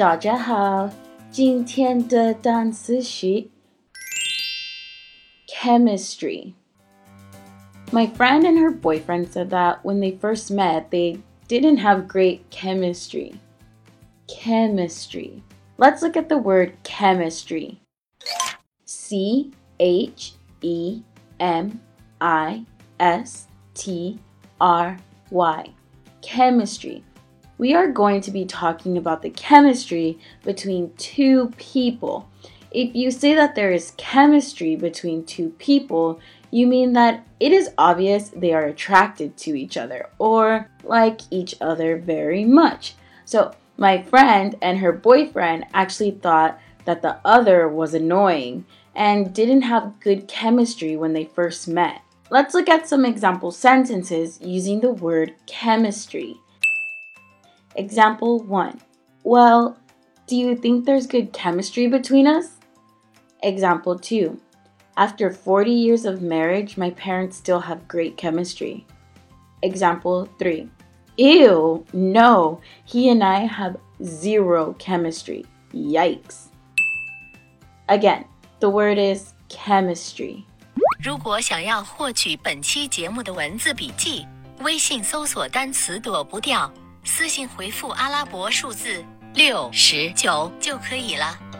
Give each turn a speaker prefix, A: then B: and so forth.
A: 大家好，今天的单词是 chemistry. My friend and her boyfriend said that when they first met, they didn't have great chemistry. Chemistry. Let's look at the word chemistry. C H E M I S T R Y. Chemistry. We are going to be talking about the chemistry between two people. If you say that there is chemistry between two people, you mean that it is obvious they are attracted to each other or like each other very much. So, my friend and her boyfriend actually thought that the other was annoying and didn't have good chemistry when they first met. Let's look at some example sentences using the word chemistry. Example 1 Well, do you think there's good chemistry between us? Example 2 After 40 years of marriage, my parents still have great chemistry. Example 3 Ew, no, he and I have zero chemistry. Yikes. Again, the word is chemistry.
B: 如果想要获取本期节目的文字笔记，微信搜索单词躲不掉， 私信回复阿拉伯数字六十九就可以了。